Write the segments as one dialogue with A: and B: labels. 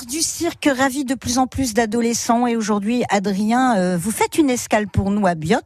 A: L'art du cirque ravit de plus en plus d'adolescents et aujourd'hui, Adrien, euh, vous faites une escale pour nous à Biot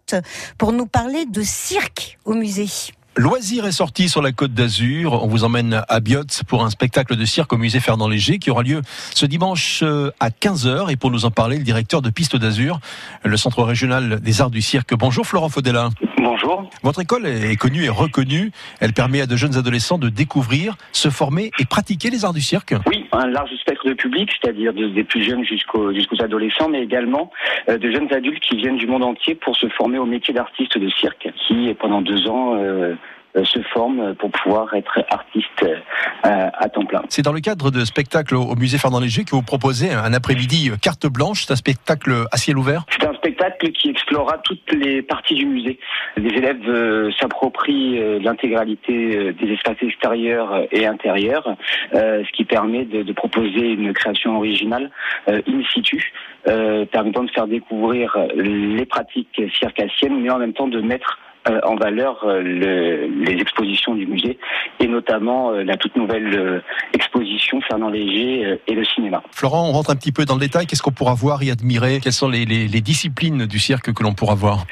A: pour nous parler de cirque au musée.
B: Loisir est sorti sur la côte d'Azur. On vous emmène à Biot pour un spectacle de cirque au musée Fernand Léger qui aura lieu ce dimanche euh, à 15h. Et pour nous en parler, le directeur de Piste d'Azur, le centre régional des arts du cirque. Bonjour Florent Faudella.
C: Bonjour.
B: Votre école est connue et reconnue. Elle permet à de jeunes adolescents de découvrir, se former et pratiquer les arts du cirque.
C: Oui, un large spectre de public, c'est-à-dire des plus jeunes jusqu'aux adolescents, mais également euh, de jeunes adultes qui viennent du monde entier pour se former au métier d'artiste de cirque, qui pendant deux ans euh, euh, se forment pour pouvoir être artiste à temps plein.
B: C'est dans le cadre de spectacles au musée Fernand Léger que vous proposez un après-midi carte blanche. C'est un spectacle à ciel ouvert?
C: Qui explorera toutes les parties du musée. Les élèves s'approprient l'intégralité des espaces extérieurs et intérieurs, ce qui permet de, proposer une création originale in situ, permettant de faire découvrir les pratiques circassiennes, mais en même temps de mettre euh, en valeur euh, le, les expositions du musée notamment euh, la toute nouvelle exposition Fernand Léger et le cinéma.
B: Florent, on rentre un petit peu dans le détail. Qu'est-ce qu'on pourra voir et admirer? Quelles sont les, les disciplines du cirque que l'on pourra voir?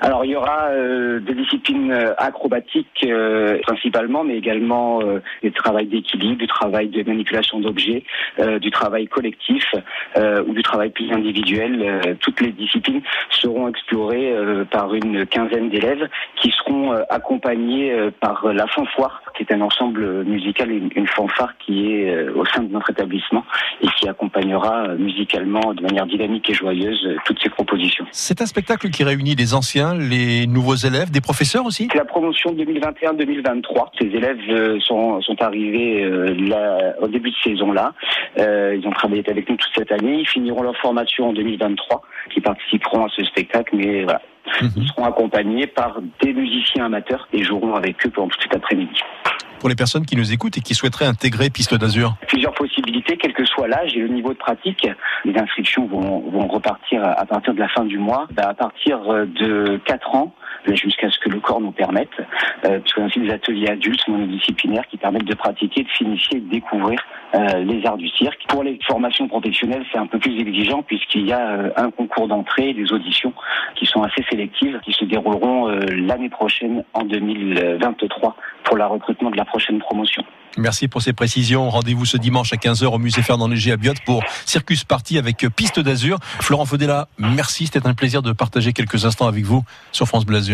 C: Alors il y aura euh, des disciplines acrobatiques euh, principalement, mais également euh, du travail d'équilibre, du travail de manipulation d'objets, du travail collectif ou du travail plus individuel. toutes les disciplines seront explorées par une quinzaine d'élèves qui seront accompagnés par la fanfare, qui est un ensemble musical, une, une fanfare qui est au sein de notre établissement et qui accompagnera musicalement de manière dynamique et joyeuse toutes ces propositions.
B: C'est un spectacle qui réunit les anciens les nouveaux élèves, des professeurs aussi
C: C'est la promotion 2021-2023. Ces élèves euh, sont, sont arrivés euh, là, au début de saison là. Euh, ils ont travaillé avec nous toute cette année. Ils finiront leur formation en 2023, qui participeront à ce spectacle. Mais voilà, mmh. ils seront accompagnés par des musiciens amateurs et joueront avec eux pendant tout cet après-midi
B: pour les personnes qui nous écoutent et qui souhaiteraient intégrer Piste d'Azur
C: Plusieurs possibilités, quel que soit l'âge et le niveau de pratique. Les inscriptions vont, vont repartir à partir de la fin du mois. Bah, à partir de 4 ans, jusqu'à ce que le corps nous permette, euh, a aussi des ateliers adultes monodisciplinaires qui permettent de pratiquer, de s'initier, de découvrir euh, les arts du cirque. Pour les formations professionnelles, c'est un peu plus exigeant puisqu'il y a euh, un concours d'entrée, des auditions qui sont assez sélectives, qui se dérouleront euh, l'année prochaine en 2023 pour le recrutement de la prochaine promotion.
B: Merci pour ces précisions. Rendez-vous ce dimanche à 15h au musée Fernand Léger à Biot pour Circus Party avec Piste d'Azur. Florent Fodella, merci. C'était un plaisir de partager quelques instants avec vous sur France Bleu Azur.